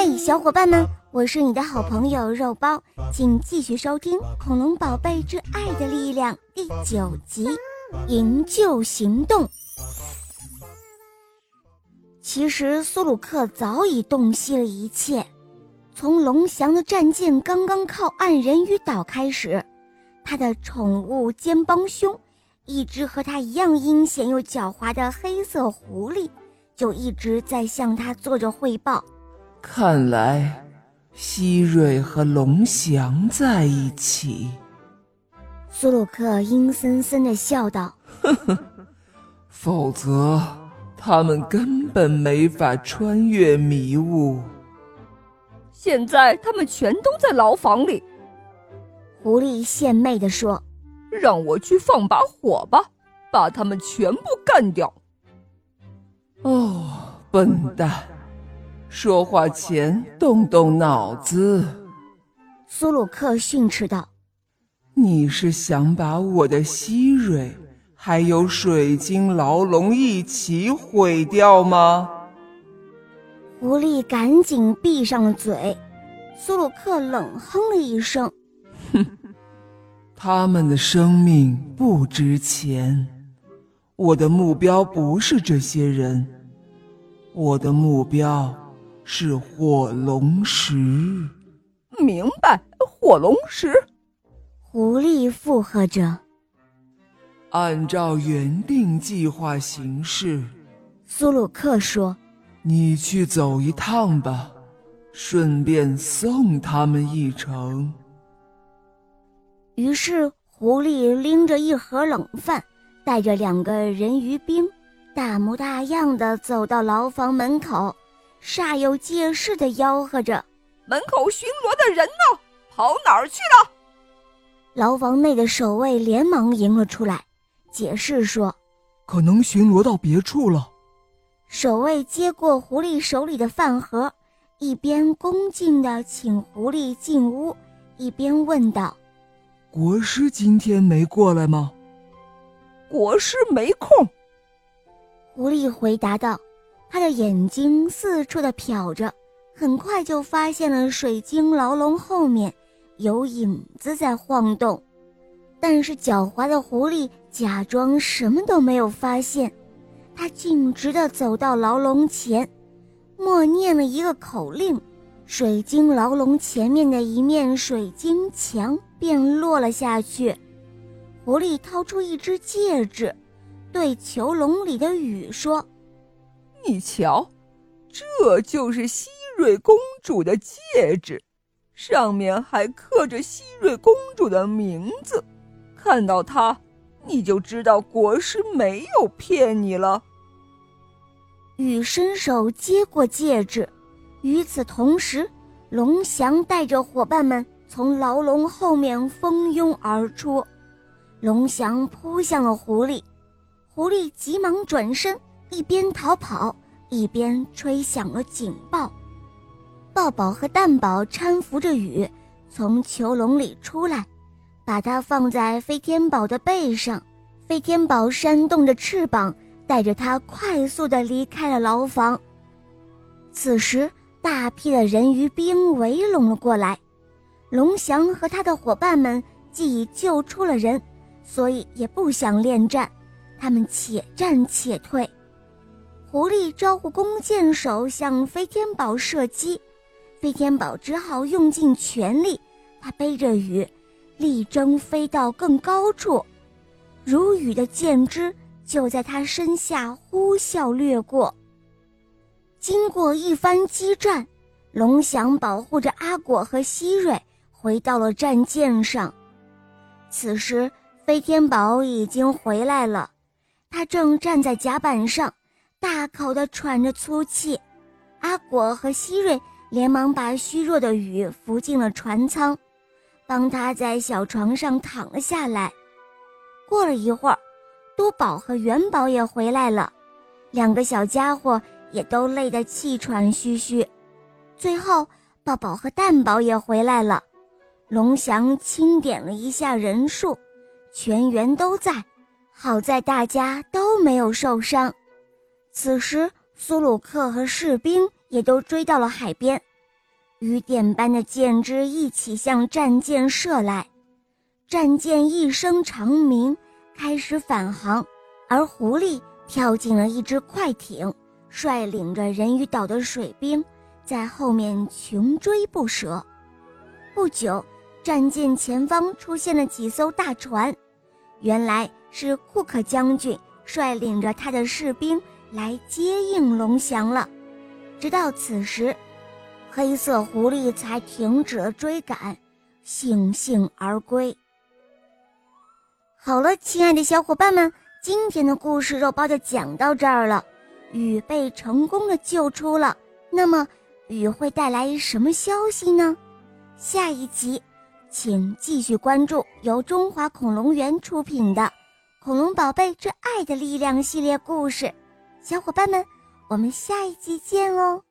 嘿，小伙伴们，我是你的好朋友肉包，请继续收听《恐龙宝贝之爱的力量》第九集《营救行动》。其实苏鲁克早已洞悉了一切，从龙翔的战舰刚刚靠岸人鱼岛开始，他的宠物肩帮凶，一只和他一样阴险又狡猾的黑色狐狸，就一直在向他做着汇报。看来，希瑞和龙翔在一起。苏鲁克阴森森的笑道：“呵呵，否则他们根本没法穿越迷雾。现在他们全都在牢房里。”狐狸献媚的说：“让我去放把火吧，把他们全部干掉。”哦，笨蛋！说话前动动脑子，苏鲁克训斥道：“你是想把我的希瑞还有水晶牢笼一起毁掉吗？”狐狸赶紧闭上了嘴。苏鲁克冷哼了一声：“哼，他们的生命不值钱，我的目标不是这些人，我的目标。”是火龙石，明白？火龙石，狐狸附和着。按照原定计划行事，苏鲁克说：“你去走一趟吧，顺便送他们一程。”于是，狐狸拎着一盒冷饭，带着两个人鱼兵，大模大样的走到牢房门口。煞有介事的吆喝着：“门口巡逻的人呢？跑哪儿去了？”牢房内的守卫连忙迎了出来，解释说：“可能巡逻到别处了。”守卫接过狐狸手里的饭盒，一边恭敬地请狐狸进屋，一边问道：“国师今天没过来吗？”“国师没空。”狐狸回答道。他的眼睛四处的瞟着，很快就发现了水晶牢笼后面有影子在晃动，但是狡猾的狐狸假装什么都没有发现，他径直的走到牢笼前，默念了一个口令，水晶牢笼前面的一面水晶墙便落了下去。狐狸掏出一只戒指，对囚笼里的雨说。你瞧，这就是希瑞公主的戒指，上面还刻着希瑞公主的名字。看到它，你就知道国师没有骗你了。雨伸手接过戒指，与此同时，龙翔带着伙伴们从牢笼后面蜂拥而出。龙翔扑向了狐狸，狐狸急忙转身。一边逃跑，一边吹响了警报。抱宝和蛋宝搀扶着雨从囚笼里出来，把它放在飞天宝的背上。飞天宝扇动着翅膀，带着它快速地离开了牢房。此时，大批的人鱼兵围拢了过来。龙翔和他的伙伴们既已救出了人，所以也不想恋战，他们且战且退。狐狸招呼弓箭手向飞天宝射击，飞天宝只好用尽全力。他背着雨，力争飞到更高处。如雨的箭枝就在他身下呼啸掠过。经过一番激战，龙翔保护着阿果和希瑞回到了战舰上。此时，飞天宝已经回来了，他正站在甲板上。大口的喘着粗气，阿果和希瑞连忙把虚弱的雨扶进了船舱，帮他在小床上躺了下来。过了一会儿，多宝和元宝也回来了，两个小家伙也都累得气喘吁吁。最后，抱宝和蛋宝也回来了，龙翔清点了一下人数，全员都在，好在大家都没有受伤。此时，苏鲁克和士兵也都追到了海边，雨点般的箭支一起向战舰射来，战舰一声长鸣，开始返航，而狐狸跳进了一只快艇，率领着人鱼岛的水兵在后面穷追不舍。不久，战舰前方出现了几艘大船，原来是库克将军率领着他的士兵来接应龙翔了。直到此时。黑色狐狸才停止了追赶，悻悻而归。好了，亲爱的小伙伴们，今天的故事肉包就讲到这儿了。雨被成功的救出了，那么雨会带来什么消息呢？下一集，请继续关注由中华恐龙园出品的《恐龙宝贝之爱的力量》系列故事。小伙伴们，我们下一集见哦！